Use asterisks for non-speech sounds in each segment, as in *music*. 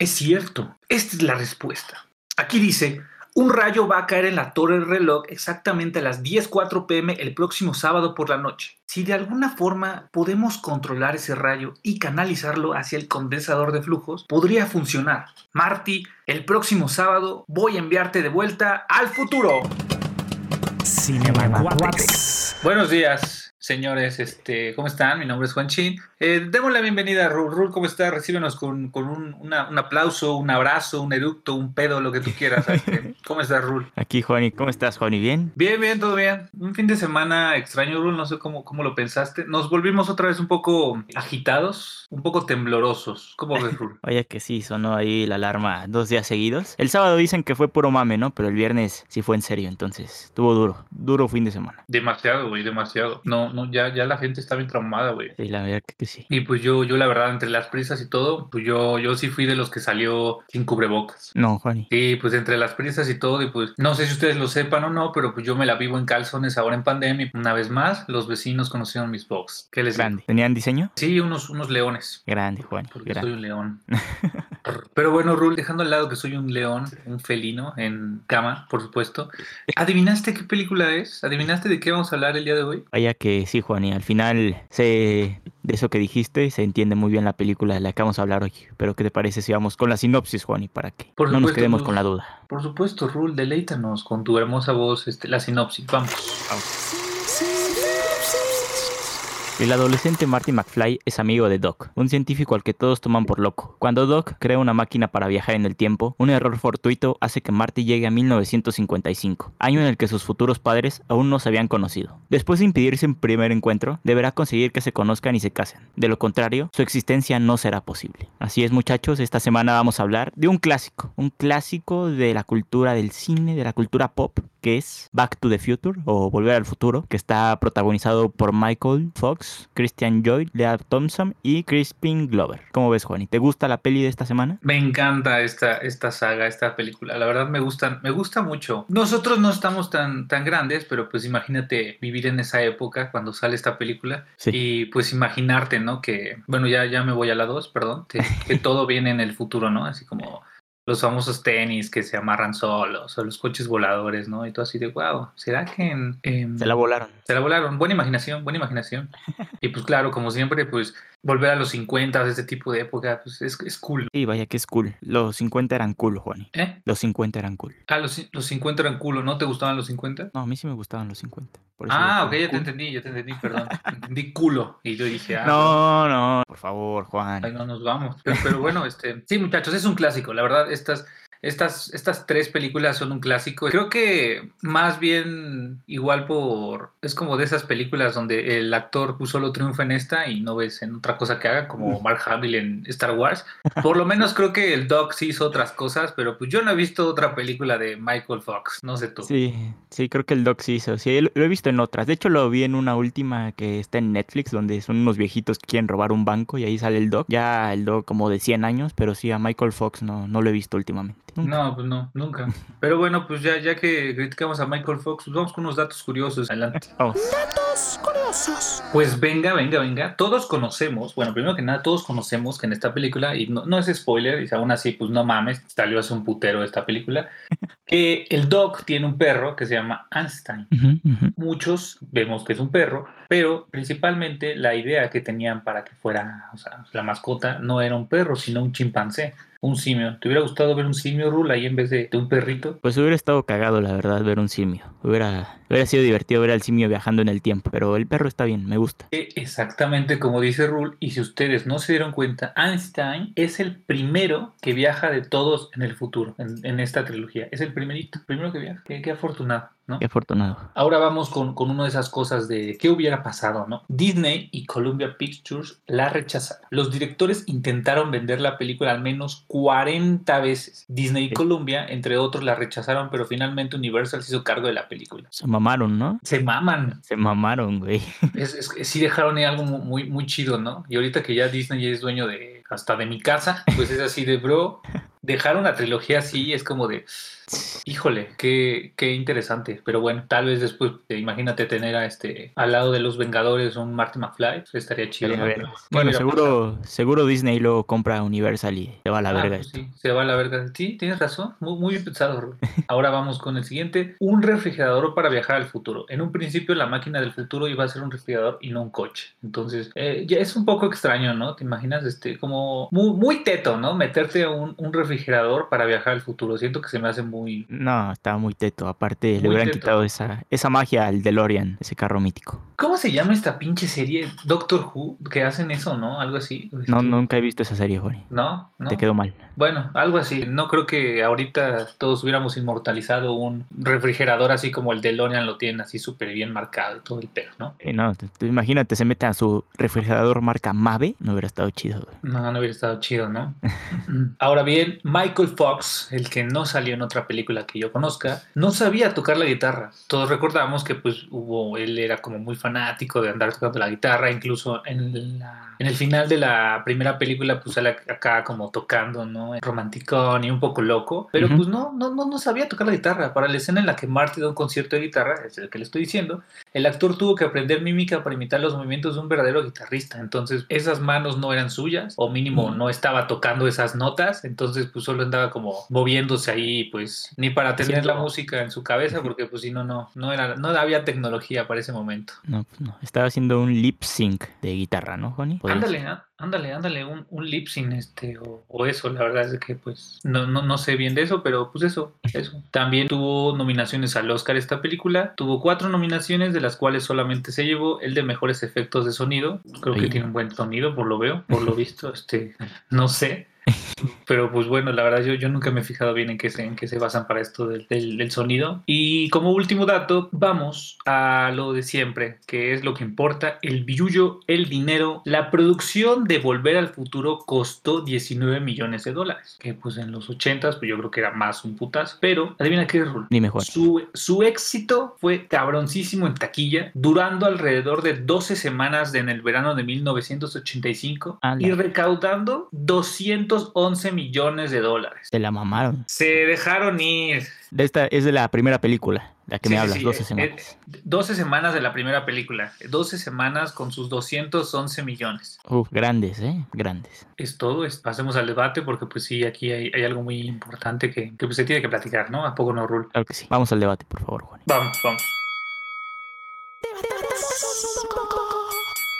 Es cierto, esta es la respuesta. Aquí dice, un rayo va a caer en la torre del reloj exactamente a las 10.04 pm el próximo sábado por la noche. Si de alguna forma podemos controlar ese rayo y canalizarlo hacia el condensador de flujos, podría funcionar. Marty, el próximo sábado voy a enviarte de vuelta al futuro. Buenos días, señores. Este, ¿Cómo están? Mi nombre es Juan Chin. Eh, demos la bienvenida a Rul. Rul, ¿cómo estás? Recíbenos con, con un, una- un aplauso, un abrazo, un eructo, un pedo, lo que tú quieras. Este, *laughs* ¿Cómo estás, Rul? Aquí, Juani. ¿Cómo estás, Juani? ¿Bien? Bien, bien, todo bien. Un fin de semana extraño, Rul. No sé cómo, cómo lo pensaste. Nos volvimos otra vez un poco agitados, un poco temblorosos. ¿Cómo ves, Rul? *laughs* Vaya que sí, sonó ahí la alarma dos días seguidos. El sábado dicen que fue puro mame, ¿no? Pero el viernes sí fue en serio, entonces estuvo duro. Duro fin de semana. Demasiado, güey, demasiado. No, no, ya, ya la gente está bien traumada, güey. Sí, la verdad que, sí. Y pues yo, yo la verdad, entre las prisas y todo, pues yo, yo sí fui de los que salió sin cubrebocas. No, Juani. Sí, pues entre las prisas y todo, y pues no sé si ustedes lo sepan o no, pero pues yo me la vivo en calzones ahora en pandemia. Una vez más, los vecinos conocieron mis box. ¿Qué les digo? Grande. ¿Tenían diseño? Sí, unos, unos leones. Grande, Juani. Porque soy un león. *laughs* Pero bueno, Rul, dejando al lado que soy un león, un felino en cama, por supuesto. ¿Adivinaste qué película es? ¿Adivinaste de qué vamos a hablar el día de hoy? Vaya que sí, Juani. Al final se... de eso que dijiste se entiende muy bien la película de la que vamos a hablar hoy. Pero ¿qué te parece si vamos con la sinopsis, Juani? Para que Por no nos quedemos con la duda. Por supuesto, Rul, deleítanos con tu hermosa voz, este, la sinopsis. Vamos. El adolescente Marty McFly es amigo de Doc, un científico al que todos toman por loco. Cuando Doc crea una máquina para viajar en el tiempo, un error fortuito hace que Marty llegue a 1955, año en el que sus futuros padres aún no se habían conocido. Después de impedirse un primer encuentro, deberá conseguir que se conozcan y se casen. De lo contrario, su existencia no será posible. Así es, muchachos, esta semana vamos a hablar de un clásico, un clásico de la cultura del cine, de la cultura pop, que es Back to the Future o Volver al Futuro, que está protagonizado por Michael Fox, Christian Lloyd, Lea Thompson y Crispin Glover. ¿Cómo ves, Juan? ¿Y te gusta la peli de esta semana? Me encanta esta, esta saga, esta película. La verdad me gustan, me gusta mucho. Nosotros no estamos tan, tan grandes, pero pues imagínate vivir en esa época cuando sale esta película. Sí. Y pues imaginarte, ¿no? Que, bueno, ya, ya me voy a la 2, perdón, que, que *laughs* todo viene en el futuro, ¿no? Así como los famosos tenis que se amarran solos o los coches voladores, ¿no? Y todo así de, wow, ¿será que en... en- Se la volaron. se la volaron. Buena imaginación, buena imaginación. *laughs* Y pues claro, como siempre, pues volver a los 50, este tipo de época, pues es, es cool. Sí, vaya que es cool. Los 50 eran cool, Juan. ¿Eh? Los 50 eran cool. Ah, los, los 50 eran culo, ¿no te gustaban los 50? No, a mí sí me gustaban los 50. por eso Ah, ok, digo ya te cool. entendí, ya te entendí, perdón. *laughs* entendí culo. Y yo dije, ah, No, no, por favor, Juan. no nos vamos. Pero, pero bueno, este, sí, muchachos, es un clásico. La verdad, estas, estas, estas tres películas son un clásico. Creo que más bien igual por... Es como de esas películas donde el actor pues, solo triunfa en esta y no ves en otra cosa que haga, como Mark Hamill en Star Wars. Por lo menos creo que el Doc sí hizo otras cosas, pero pues yo no he visto otra película de Michael Fox. No sé tú. Sí, sí, creo que el Doc sí hizo. Sí, lo, lo he visto en otras. De hecho, lo vi en una última que está en Netflix, donde son unos viejitos que quieren robar un banco y ahí sale el Doc. Ya el Doc como de 100 años, pero sí, a Michael Fox no, no lo he visto últimamente. Nunca. No, pues no, nunca. Pero bueno, pues ya, ya que criticamos a Michael Fox, pues vamos con unos datos curiosos. Adelante. Vamos. Pues venga, venga, venga. Todos conocemos, bueno, primero que nada, todos conocemos que en esta película, y no, no es spoiler, y aún así, pues no mames, salió hace un putero esta película, *laughs* que el Doc tiene un perro que se llama Einstein. Ujú, ujú. Muchos vemos que es un perro, pero principalmente la idea que tenían para que fuera, o sea, la mascota no era un perro, sino un chimpancé, un simio. ¿Te hubiera gustado ver un simio, Rula, ahí en vez de, de un perrito? Pues hubiera estado cagado, la verdad, ver un simio. Hubiera, hubiera sido divertido ver al simio viajando en el tiempo, pero el perro está bien, me gusta. Eh, Exactamente como dice Rule, y si ustedes no se dieron cuenta, Einstein es el primero que viaja de todos en el futuro, en, esta trilogía. Es el primerito, primero que viaja. Qué, qué afortunado, ¿no? Qué afortunado. Ahora vamos con, con una de esas cosas de qué hubiera pasado, ¿no? Disney y Columbia Pictures la rechazaron. Los directores intentaron vender la película al menos 40 veces. Disney y Sí. Columbia, entre otros, la rechazaron, pero finalmente Universal se hizo cargo de la película. Se mamaron, ¿no? Se maman. Se mamaron, güey. *laughs* Es, es que sí dejaron ahí algo mu- muy, muy chido, ¿no? Y ahorita que ya Disney es dueño de hasta de mi casa, pues es así de bro, dejar una trilogía así es como de, híjole, qué, qué interesante. Pero bueno, tal vez después, eh, imagínate tener a este al lado de los Vengadores un Marty McFly, pues, estaría chido. ¿no? Bueno, seguro, seguro Disney lo compra Universal y se va a la Ah, verga. pues sí, se va a la verga. Sí, tienes razón. Muy, muy bien pensado. Ahora vamos con el siguiente. Un refrigerador para viajar al futuro. En un principio la máquina del futuro iba a ser un refrigerador y no un coche. Entonces, eh, ya es un poco extraño, ¿no? ¿Te imaginas? Este, como muy, muy teto, ¿no? Meterte un, un refrigerador para viajar al futuro. Siento que se me hace muy... No, estaba muy teto. Aparte, le hubieran teto. quitado esa, esa magia al DeLorean, ese carro mítico. ¿Cómo se llama esta pinche serie? Doctor Who, que hacen eso, ¿no? Algo así. No, Este, nunca he visto esa serie, Juan. ¿No? ¿No? Te quedó mal. Bueno, algo así. No creo que ahorita todos hubiéramos inmortalizado un refrigerador así como el DeLorean lo tienen así súper bien marcado y todo el pedo, ¿no? Eh, no, imagínate, se mete a su refrigerador marca Mave, no hubiera estado chido. güey. No, no hubiera estado chido, ¿no? *laughs* Ahora bien, Michael Fox, el que no salió en otra película que yo conozca, no sabía tocar la guitarra. Todos recordamos que pues hubo, él era como muy fanático de andar tocando la guitarra, incluso en, la- en el final de la primera película pues sale acá como tocando, ¿no? Romanticón y un poco loco, pero pues no, no, no, no sabía tocar la guitarra. Para la escena en la que Marty da un concierto de guitarra, es el que le estoy diciendo, el actor tuvo que aprender mímica para imitar los movimientos de un verdadero guitarrista. Entonces, esas manos no eran suyas, o mínimo no estaba tocando esas notas. Entonces, pues solo andaba como moviéndose ahí, pues ni para tener la música en su cabeza, porque pues si no, no, no era, no había tecnología para ese momento. No, pues no. Estaba haciendo un lip sync de guitarra, ¿no? Podría Ándale, ser. Ándale, ándale, un, un lip sync, este, o, o eso, la verdad es que pues no, no, no sé bien de eso, pero pues eso, eso. También tuvo nominaciones al Oscar esta película, tuvo cuatro nominaciones, de las cuales solamente se llevó el de mejores efectos de sonido. Creo que tiene un buen sonido, por lo veo, por lo *laughs* visto, este, no sé. Pero pues bueno, la verdad yo, yo nunca me he fijado bien en qué se, en qué se basan para esto del, del- del sonido. Y como último dato, vamos a lo de siempre, que es lo que importa, el billuyo, el dinero. La producción de Volver al Futuro costó 19 millones de dólares, que pues en los 80 pues yo creo que era más un putas. Pero adivina qué es? Dime, Juan. Su, su éxito fue cabroncísimo en taquilla, durando alrededor de 12 semanas en el verano de 1985 Ala. y recaudando 211 millones de dólares. Te la mamaron. Se dejaron ir. De esta es de la primera película, la que Sí, me hablas, sí, 12 eh, semanas. eh, 12 semanas de la primera película. 12 semanas con sus 211 millones. Uf, grandes, ¿eh? Grandes. Es todo. es- pasemos al debate porque pues sí, aquí hay, hay algo muy importante que, que, pues, se tiene que platicar, ¿no? ¿A poco no, Rul? Claro que sí. Vamos al debate, por favor, Juan. Vamos, vamos.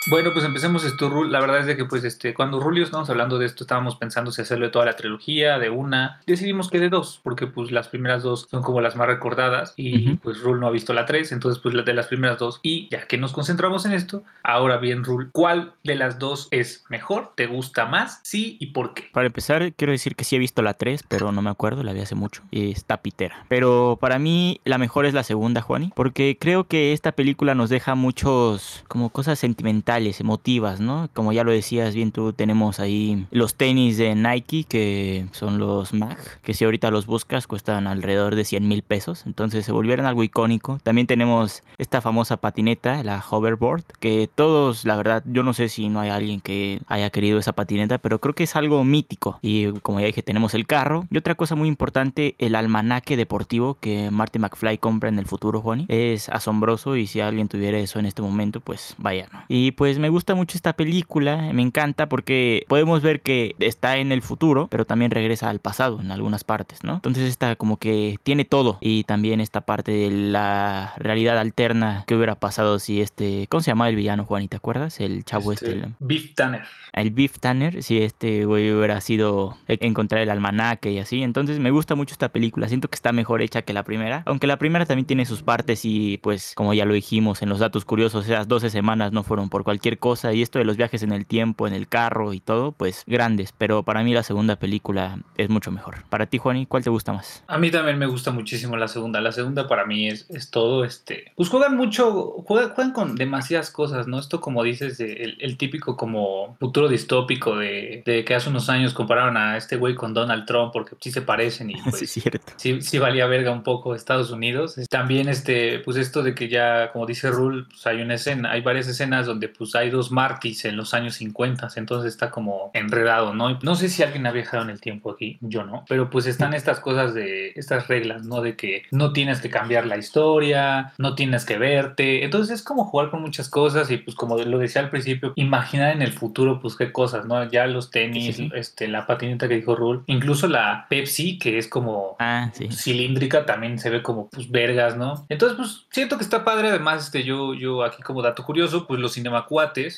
Bueno, pues empecemos esto, Rul. La verdad es de que, pues, este, cuando Rul y yo estábamos hablando de esto, estábamos pensando si hacerlo de toda la trilogía, de una. Decidimos que de dos, porque, pues, las primeras dos son como las más recordadas y, pues, Rul no ha visto la tres, entonces, pues, la de las primeras dos. Y ya que nos concentramos en esto, ahora bien, Rul, ¿cuál de las dos es mejor? ¿Te gusta más? Sí, ¿y por qué? Para empezar, quiero decir que sí he visto la 3, pero no me acuerdo, la vi hace mucho. Y está pitera. Pero para mí, la mejor es la segunda, Juani. Porque creo que esta película nos deja muchos, como cosas sentimentales, emotivas, ¿no? Como ya lo decías bien tú, tenemos ahí los tenis de Nike, que son los MAG, que si ahorita los buscas cuestan alrededor de 100 mil pesos. Entonces se volvieron algo icónico. También tenemos esta famosa patineta, la hoverboard, que todos, la verdad, yo no sé si no hay alguien que haya querido esa patineta, pero creo que es algo mítico. Y como ya dije, tenemos el carro. Y otra cosa muy importante, el almanaque deportivo que Marty McFly compra en el futuro, Juani. Es asombroso y si alguien tuviera eso en este momento, pues vaya, ¿no? Y pues me gusta mucho esta película, me encanta porque podemos ver que está en el futuro, pero también regresa al pasado en algunas partes, ¿no? Entonces esta como que tiene todo y también esta parte de la realidad alterna que hubiera pasado si este, ¿cómo se llama el villano, Juan? ¿Y te acuerdas? El chavo este, el- Beef Tanner. el Beef Tanner, si este güey hubiera sido encontrar el almanaque y así. Entonces me gusta mucho esta película. Siento que está mejor hecha que la primera. Aunque la primera también tiene sus partes y pues como ya lo dijimos en los datos curiosos, esas 12 semanas no fueron por cualquier cosa. Y esto de los viajes en el tiempo, en el carro y todo, pues grandes. Pero para mí la segunda película es mucho mejor. Para ti, Juani, ¿cuál te gusta más? A mí también me gusta muchísimo la segunda. La segunda para mí es, es todo este. Pues juegan mucho, juegan, juegan con demasiadas cosas, ¿no? Esto, como dices, de- el, el típico como futuro distópico de, de que hace unos años compararon a este güey con Donald Trump porque sí se parecen y *laughs* pues. sí, cierto. Sí, sí valía verga un poco Estados Unidos. También este, pues esto de que ya, como dice Rule, pues hay una escena, hay varias escenas donde pues pues hay dos Martys en los años 50, entonces está como enredado, ¿no? No sé si alguien ha viajado en el tiempo aquí, yo no, pero pues están estas cosas de, estas reglas, ¿no? De que no tienes que cambiar la historia, no tienes que verte, entonces es como jugar con muchas cosas y pues como lo decía al principio, imaginar en el futuro pues qué cosas, ¿no? Ya los tenis, este, la patineta que dijo Rule, incluso la Pepsi que es como ah, cilíndrica también se ve como pues vergas, ¿no? Entonces pues siento que está padre, además este, yo, yo aquí como dato curioso, pues los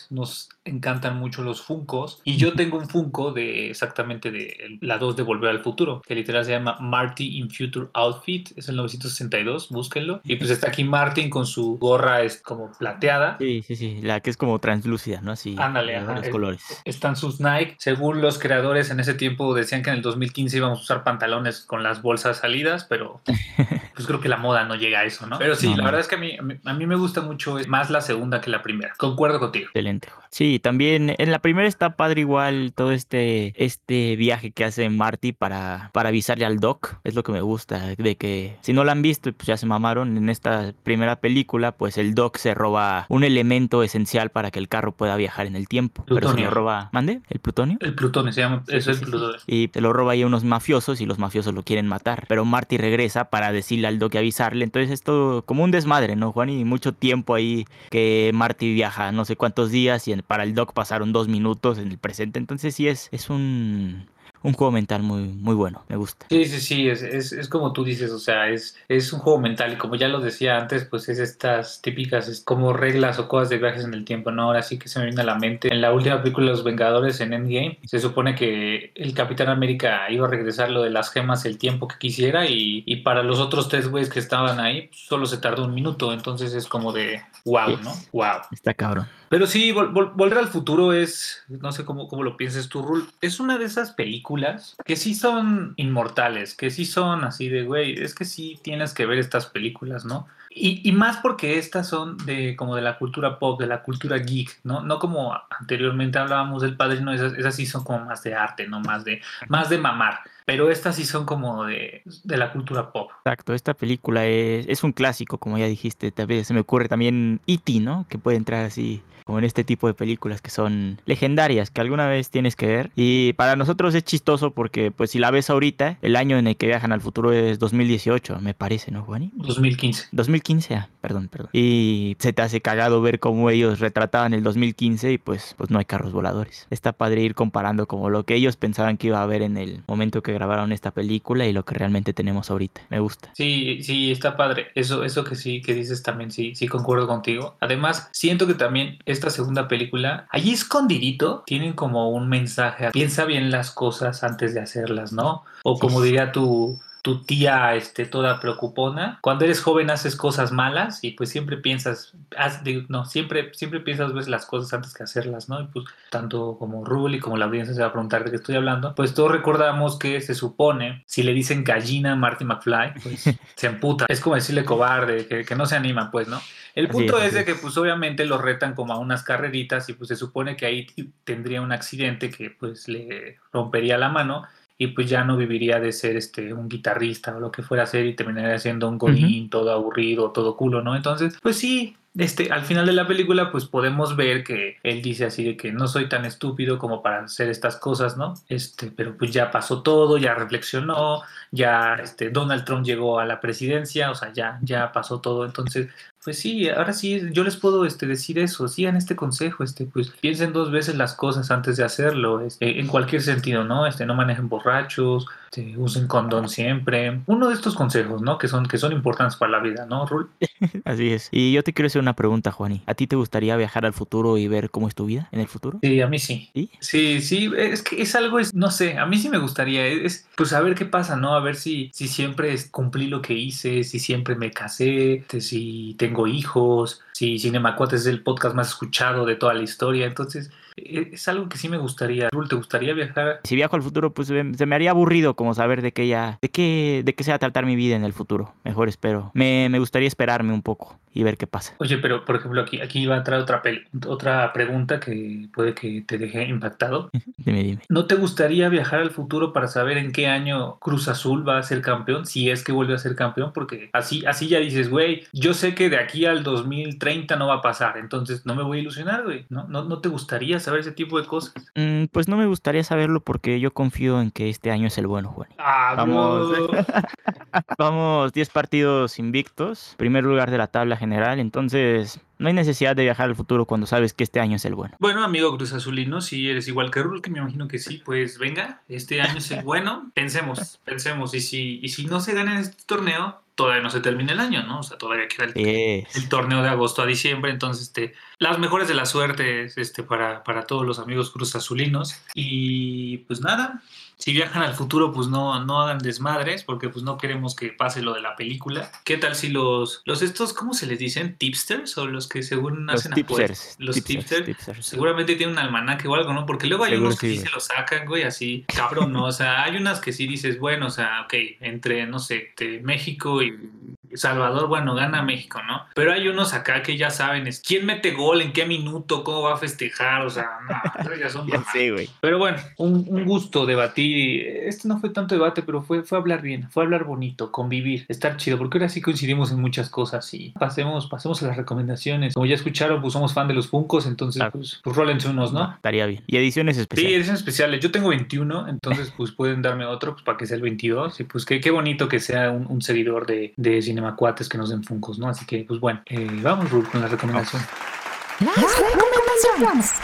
nos encantan mucho los Funcos y yo tengo un Funko de exactamente de la 2 de Volver al Futuro, que literal se llama Marty in Future Outfit, es el 962, búsquenlo. Y pues está aquí Martin con su gorra es como plateada. Sí, sí, sí, la que es como translúcida, ¿no? Así. Ándale, los colores. Están sus Nike. Según los creadores en ese tiempo decían que en el 2015 íbamos a usar pantalones con las bolsas salidas, pero *laughs* pues creo que la moda no llega a eso, ¿no? Pero sí, la verdad es que a mí, a mí me gusta mucho más la segunda que la primera. Concuerdo contigo. Excelente. Sí, también en la primera está padre igual todo este, este viaje que hace Marty para, para avisarle al Doc. Es lo que me gusta, de que si no la han visto, pues ya se mamaron. En esta primera película, pues el Doc se roba un elemento esencial para que el carro pueda viajar en el tiempo. Pero se lo roba, ¿mande? ¿El plutonio? El plutonio, se llama, eso es el plutonio. Y se lo roba ahí a unos mafiosos y los mafiosos lo quieren matar. Pero Marty regresa para decirle al Doc y avisarle. Entonces esto como un desmadre, ¿no, Juan? Y mucho tiempo ahí que Marty viaja no sé cuántos días y para el Doc pasaron dos minutos en el presente. Entonces sí es, es un un juego mental muy, muy bueno, me gusta. Sí, sí, sí, es, es, es, como tú dices, o sea, es, es un juego mental y como ya lo decía antes, pues es estas típicas es como reglas o cosas de viajes en el tiempo, ¿no? Ahora sí que se me viene a la mente. En la última película de Los Vengadores, en Endgame, se supone que el Capitán América iba a regresar lo de las gemas el tiempo que quisiera y, y para los otros tres güeyes que estaban ahí, solo se tardó un minuto, entonces es como de wow, ¿no? Wow. Está cabrón. Pero sí, Volver al Futuro es, no sé cómo, cómo lo pienses tú, Rul, es una de esas películas que sí son inmortales, que sí son así de, güey, es que sí tienes que ver estas películas, ¿no? Y, y, más porque estas son de como de la cultura pop, de la cultura geek, ¿no? No como anteriormente hablábamos del padrino, esas, esas sí son como más de arte, ¿no? Más de, más de mamar. Pero estas sí son como de, de la cultura pop. Exacto, esta película es, es, un clásico, como ya dijiste. También se me ocurre también E.T., ¿no? Que puede entrar así como en este tipo de películas que son legendarias, que alguna vez tienes que ver. Y para nosotros es chistoso porque, pues, si la ves ahorita, el año en el que viajan al futuro es 2018, me parece, ¿no, Juani? 2015. 2015, ah, perdón, perdón. Y se te hace cagado ver cómo ellos retrataban el 2015 y pues, pues no hay carros voladores. Está padre ir comparando como lo que ellos pensaban que iba a haber en el momento que grabaron esta película y lo que realmente tenemos ahorita. Me gusta. Sí, sí, está padre. Eso, eso que sí, que dices también, sí, sí concuerdo contigo. Además, siento que también esta segunda película, allí escondidito, tienen como un mensaje. Piensa bien las cosas antes de hacerlas, ¿no? O como diría tu tu tía este, toda preocupona. Cuando eres joven haces cosas malas y pues siempre piensas, no, siempre, siempre piensas ves las cosas antes que hacerlas, ¿no? Y pues tanto como Rule y como la audiencia se va a preguntar de qué estoy hablando, pues todos recordamos que se supone, si le dicen gallina a Marty McFly, pues *laughs* se emputa. Es como decirle cobarde, que, no se anima, pues, ¿no? El punto es, de que pues obviamente lo retan como a unas carreritas y pues se supone que ahí tendría un accidente que pues le rompería la mano y pues ya no viviría de ser este un guitarrista o lo que fuera a ser y terminaría siendo un godín todo aburrido, todo culo, ¿no? Entonces, pues sí, este, al final de la película, pues podemos ver que él dice así de que no soy tan estúpido como para hacer estas cosas, ¿no? Este, pero pues ya pasó todo, ya reflexionó, ya este, Donald Trump llegó a la presidencia, o sea, ya, ya pasó todo. Entonces, pues sí, ahora sí, yo les puedo este, decir eso, sigan este consejo, este, pues piensen dos veces las cosas antes de hacerlo, este, en cualquier sentido, ¿no? Este, no manejen borrachos, este, usen condón siempre. Uno de estos consejos, ¿no? Que son, que son importantes para la vida, ¿no, Rul? *laughs* Así es. Y yo te quiero hacer una pregunta, Juani. ¿A ti te gustaría viajar al futuro y ver cómo es tu vida en el futuro? Sí, a mí sí. ¿Sí? Sí, sí, es que es algo, es, no sé, a mí sí me gustaría, es, pues a ver qué pasa, ¿no? A ver si, si siempre cumplí lo que hice, si siempre me casé, este, si tengo hijos, si Cinemacuates es el podcast más escuchado de toda la historia, entonces es algo que sí me gustaría. ¿te gustaría viajar? Si viajo al futuro, pues se me haría aburrido como saber de qué ya, de qué, de qué se va a tratar mi vida en el futuro. Mejor espero. Me, me gustaría esperarme un poco. Y ver qué pasa. Oye, pero por ejemplo, aquí, aquí va a traer otra, otra pregunta que puede que te deje impactado. *laughs* dime, dime. ¿No te gustaría viajar al futuro para saber en qué año Cruz Azul va a ser campeón? Si es que vuelve a ser campeón, porque así, así ya dices, güey, yo sé que de aquí al 2030 no va a pasar, entonces no me voy a ilusionar, güey. ¿No, no, no te gustaría saber ese tipo de cosas? Mm, pues no me gustaría saberlo porque yo confío en que este año es el bueno, Juan. Ah, vamos. *laughs* vamos 10 partidos invictos, primer lugar de la tabla general, entonces no hay necesidad de viajar al futuro cuando sabes que este año es el bueno. Bueno, amigo Cruz Azulino, si eres igual que Rul, que me imagino que sí, pues venga, este año es el *laughs* bueno, pensemos, pensemos, y si, y si no se gana en este torneo, todavía no se termina el año, ¿no? O sea, todavía queda el, torneo de agosto a diciembre, entonces, este, las mejores de la suerte este, para, para todos los amigos Cruz Azulinos. Y pues nada, si viajan al futuro, pues no, no hagan desmadres, porque pues no queremos que pase lo de la película. ¿Qué tal si los, los estos, ¿cómo se les dicen? ¿Tipsters? O los que según hacen tipsters, Los tipsters, seguramente tienen un almanaque o algo, ¿no? Porque luego hay unos que sí, se lo sacan, güey, así, cabrón, ¿no? O sea, hay unas que sí dices, bueno, o sea, ok, entre, no sé, México y Salvador, bueno, gana México, ¿no? Pero hay unos acá que ya saben, es quién mete gol, en qué minuto, cómo va a festejar, o sea, no, ya son *laughs* güey. Pero bueno, un, un, gusto debatir. Este no fue tanto debate, pero fue, fue hablar bien, fue hablar bonito, convivir, estar chido, porque ahora sí coincidimos en muchas cosas y pasemos, pasemos a las recomendaciones. Como ya escucharon, pues somos fan de los Funcos, entonces pues, pues rólense unos, ¿no? Estaría bien. Y ediciones especiales. Sí, ediciones especiales. Yo tengo 21, entonces pues pueden darme otro pues, para que sea el 22 y pues qué, qué bonito que sea un, un seguidor de, de Macuates que nos den Funcos, ¿no? Así que, pues bueno, eh, vamos, con la recomendación. Las recomendaciones.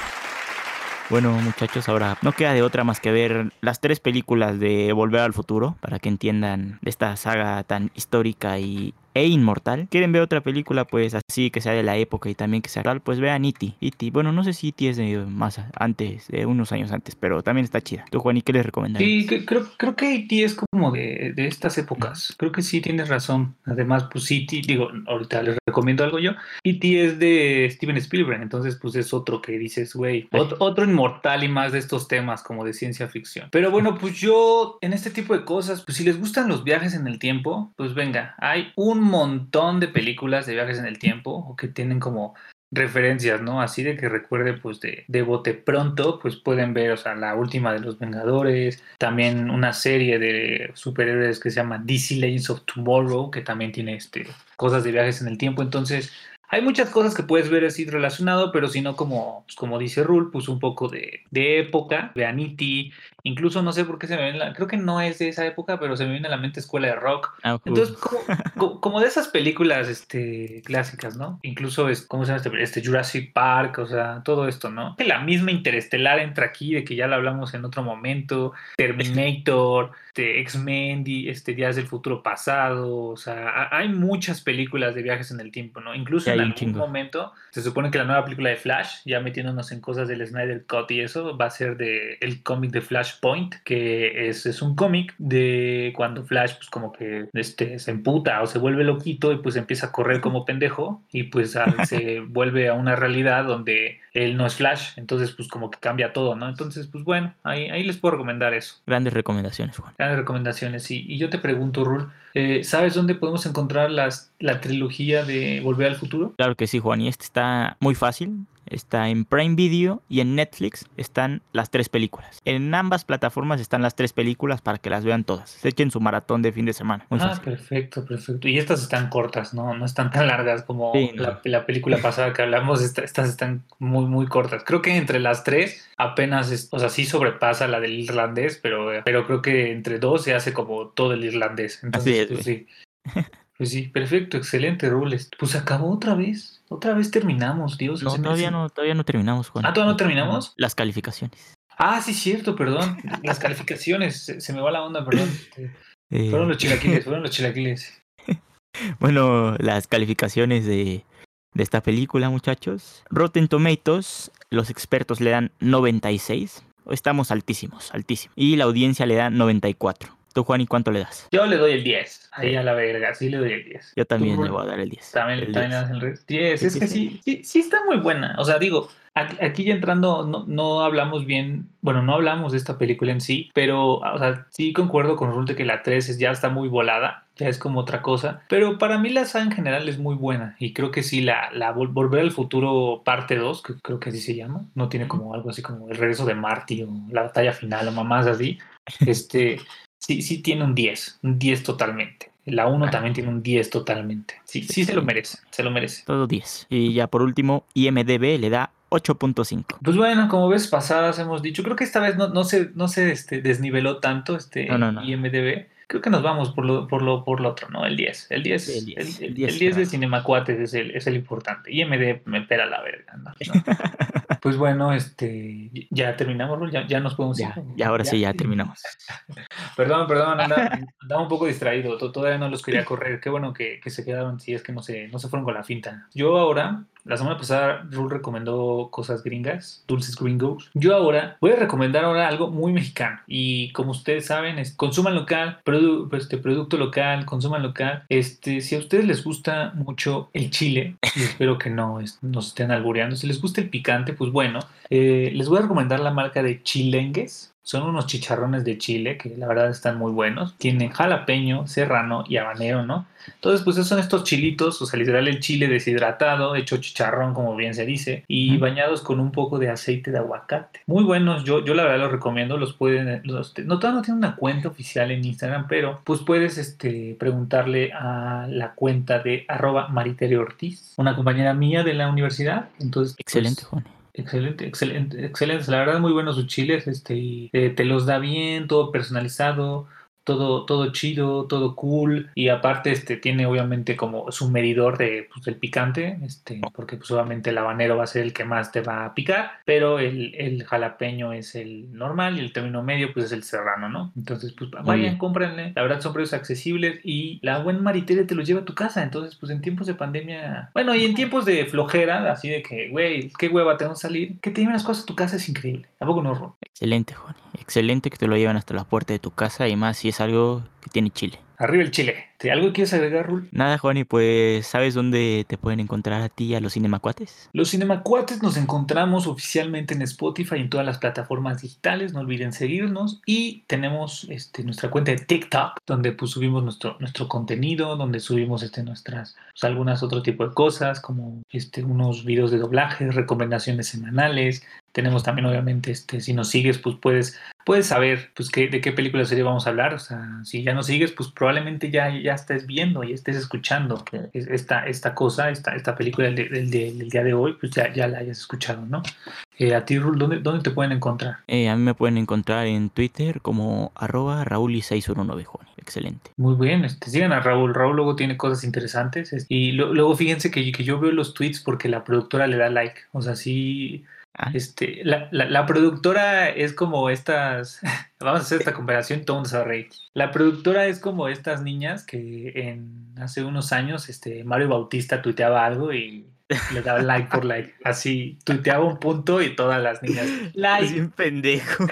Bueno, muchachos, ahora no queda de otra más que ver las tres películas de Volver al Futuro para que entiendan de esta saga tan histórica y e inmortal. ¿Quieren ver otra película pues así que sea de la época y también que sea real? Pues vean E.T. E.T. Bueno, no sé si E.T. es de más antes, de unos años antes, pero también está chida. ¿Tú, Juan, y qué les recomendarías? Sí, creo, creo que E.T. es como de, de, estas épocas. Creo que sí tienes razón. Además, pues E.T., digo, ahorita les recomiendo algo yo. E.T. es de Steven Spielberg, entonces pues es otro que dices, güey, otro inmortal y más de estos temas como de ciencia ficción. Pero bueno, pues yo en este tipo de cosas, pues si les gustan los viajes en el tiempo, pues venga, hay un montón de películas de viajes en el tiempo o que tienen como referencias, ¿no? Así de que recuerde, pues de, de bote pronto, pues pueden ver, o sea, la última de los Vengadores, también una serie de superhéroes que se llama DC Legends of Tomorrow, que también tiene este, cosas de viajes en el tiempo, entonces hay muchas cosas que puedes ver así relacionado, pero si no, como, pues, como dice Rule, pues un poco de, de época, de Aniti, incluso no sé por qué se me viene, la, creo que no es de esa época, pero se me viene a la mente Escuela de Rock. Ah, Entonces, como, como, de esas películas este, clásicas, ¿no? Incluso, es, ¿cómo se llama este, este, Jurassic Park? O sea, todo esto, ¿no? Que la misma Interestelar entra aquí, de que ya lo hablamos en otro momento, Terminator, este, X-Men, este, Días del Futuro Pasado, o sea, hay muchas películas de viajes en el tiempo, ¿no? Incluso en algún momento, se supone que la nueva película de Flash, ya metiéndonos en cosas del Snyder Cut y eso, va a ser de el cómic de Flashpoint, que es, es un cómic de cuando Flash, pues como que este, se emputa o se vuelve loquito y pues empieza a correr como pendejo y pues se *laughs* vuelve a una realidad donde él no es Flash, entonces pues como que cambia todo, ¿no? Entonces, pues bueno, ahí, ahí les puedo recomendar eso. Grandes recomendaciones, Juan. Grandes recomendaciones, sí. Y yo te pregunto, Rul, eh, ¿sabes dónde podemos encontrar las, la trilogía de Volver al Futuro? Claro que sí, Juan, y este está muy fácil. Está en Prime Video y en Netflix están las tres películas. En ambas plataformas están las tres películas para que las vean todas. Se echen su maratón de fin de semana. ah, perfecto, perfecto. Y estas están cortas, ¿no? No están tan largas como la, película pasada que hablamos. estas están muy, muy cortas. Creo que entre las tres apenas, o sea, sí sobrepasa la del irlandés, pero, pero creo que entre dos se hace como todo el irlandés. Entonces, pues, sí. *laughs* Pues sí, perfecto, excelente, Rules. Pues acabó otra vez. Otra vez terminamos, Dios. No, todavía no, todavía no terminamos, Juan. Ah, todavía no terminamos. Las calificaciones. Ah, sí, cierto, perdón. Las calificaciones. Se, me va la onda, perdón. *laughs* Eh, fueron los *laughs* chilaquiles, fueron los chilaquiles. *laughs* bueno, las calificaciones de, de esta película, muchachos. Rotten Tomatoes, los expertos le dan 96. Estamos altísimos, altísimos. Y la audiencia le da 94. ¿Tú, Juan, y cuánto le das? Yo le doy el 10. Ahí a la verga, sí le doy el 10. Yo también le voy a dar el 10. También, el también 10. le das el 10. Es que sí, sí, sí está muy buena. O sea, digo, Aquí, ya entrando, no, no, hablamos bien, bueno, no hablamos de esta película en sí, pero, o sea, sí concuerdo con Rul de que la 3 es, ya está muy volada, ya es como otra cosa, pero para mí la saga en general es muy buena y creo que sí, la, la Volver al Futuro parte 2, que creo que así se llama, no tiene como algo así como el regreso de Marty o la batalla final o mamás así, *laughs* este, sí, sí tiene un 10, un 10 totalmente. La 1 también tiene un 10 totalmente. Sí, sí se lo merece, se lo merece. Todo 10. Y ya por último, IMDB le da 8.5. Pues bueno, como ves pasadas hemos dicho, creo que esta vez no, no se, no se este, desniveló tanto este no, no, no. IMDB. Creo que nos vamos por lo, por lo, por lo otro, ¿no? El 10. El 10, el 10, el, el, el 10, 10 de Cinemacuates es el, es el importante. IMDB me pela la verga, ¿no? *laughs* pues bueno, este ya terminamos, ya, ya nos podemos ya, ir. Ya, ahora ya. sí, ya terminamos. *laughs* perdón, perdón, andaba, andaba, un poco distraído, todavía no los quería correr. Qué bueno que, que se quedaron, si es que no se, no se fueron con la finta. Yo ahora la semana pasada Rul recomendó cosas gringas, dulces gringos. Yo ahora voy a recomendar ahora algo muy mexicano. Y como ustedes saben, es, consuman local, produ este, producto local, consuman local. Este, si a ustedes les gusta mucho el chile, y espero que no es, nos estén albureando, si les gusta el picante, pues bueno, eh, les voy a recomendar la marca de Chilengues. Son unos chicharrones de chile que la verdad están muy buenos. Tienen jalapeño, serrano y habanero, ¿no? Entonces, pues son estos chilitos, o sea, literal el chile deshidratado, hecho chicharrón, como bien se dice, y bañados con un poco de aceite de aguacate. Muy buenos, yo, yo la verdad los recomiendo, los pueden, los, no, todavía no tienen una cuenta oficial en Instagram, pero pues puedes este, preguntarle a la cuenta de arroba Mariterio Ortiz, una compañera mía de la universidad. Entonces, Excelente, pues, Juan. Excelente, excelente, excelente. La verdad, muy buenos sus chiles. Este, y, eh, te los da bien, todo personalizado todo, todo chido, todo cool. Y aparte, este, tiene obviamente como su medidor de, pues, del picante, este, porque pues obviamente el habanero va a ser el que más te va a picar, pero el, el jalapeño es el normal y el término medio pues es el serrano, ¿no? Entonces, pues vayan, cómprenle. La verdad son precios accesibles y la buen maritere te los lleva a tu casa. Entonces, pues en tiempos de pandemia, bueno, y en tiempos de flojera, así de que, güey, qué hueva tengo que salir, que te lleven las cosas a tu casa es increíble. ¿A poco no, Ron? Excelente, Juan. Excelente que te lo lleven hasta la puerta de tu casa y más si es algo que tiene chile. Arriba el chile. ¿Te algo quieres agregar, Rul? Nada, Juan, y pues, ¿sabes dónde te pueden encontrar a ti y a los Cinemacuates? Los Cinemacuates nos encontramos oficialmente en Spotify y en todas las plataformas digitales. No olviden seguirnos. Y tenemos este, nuestra cuenta de TikTok, donde pues subimos nuestro, nuestro contenido, donde subimos este, nuestras, pues, algunas otro tipo de cosas, como este, unos videos de doblaje, recomendaciones semanales. Tenemos también, obviamente, este, si nos sigues, pues puedes, puedes saber pues, qué, de qué película serie vamos a hablar. O sea, si ya nos sigues, pues probablemente ya, ya estés viendo y estés escuchando esta, esta cosa, esta, esta película del, del, del, día de hoy, pues ya, ya la hayas escuchado, ¿no? Eh, a ti, Rul, ¿dónde, ¿dónde te pueden encontrar? Eh, a mí me pueden encontrar en Twitter como arroba rauli619, Juan. Excelente. Muy bien, este, sigan a Raúl. Raúl luego tiene cosas interesantes. Y lo, luego fíjense que, que yo veo los tweets porque la productora le da like. O sea, sí... Ah. Este, la, la, la, productora es como estas. *laughs* Vamos a hacer esta comparación, todo mundo se va a reír. La productora es como estas niñas que en hace unos años este, Mario Bautista tuiteaba algo y le daba like por like. *laughs* Así, tuiteaba un punto y todas las niñas. Like. Es un pendejo.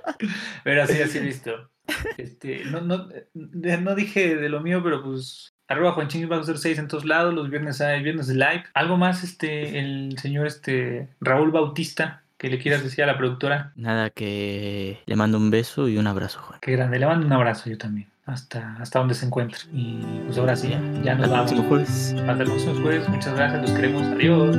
*laughs* Pero así, así visto. Este, no, no, no dije de lo mío, pero pues Arroba Juanchín va a ser 6 en todos lados, los viernes hay viernes de live. Algo más, este, el señor este Raúl Bautista, que le quieras decir a la productora. Nada, que le mando un beso y un abrazo, Juan. Qué grande, le mando un abrazo yo también. Hasta, hasta donde se encuentre. Y pues ahora sí, ya, ya nos Hasta vamos. el próximo jueves. Hasta el próximo jueves. Muchas gracias, los queremos. Adiós.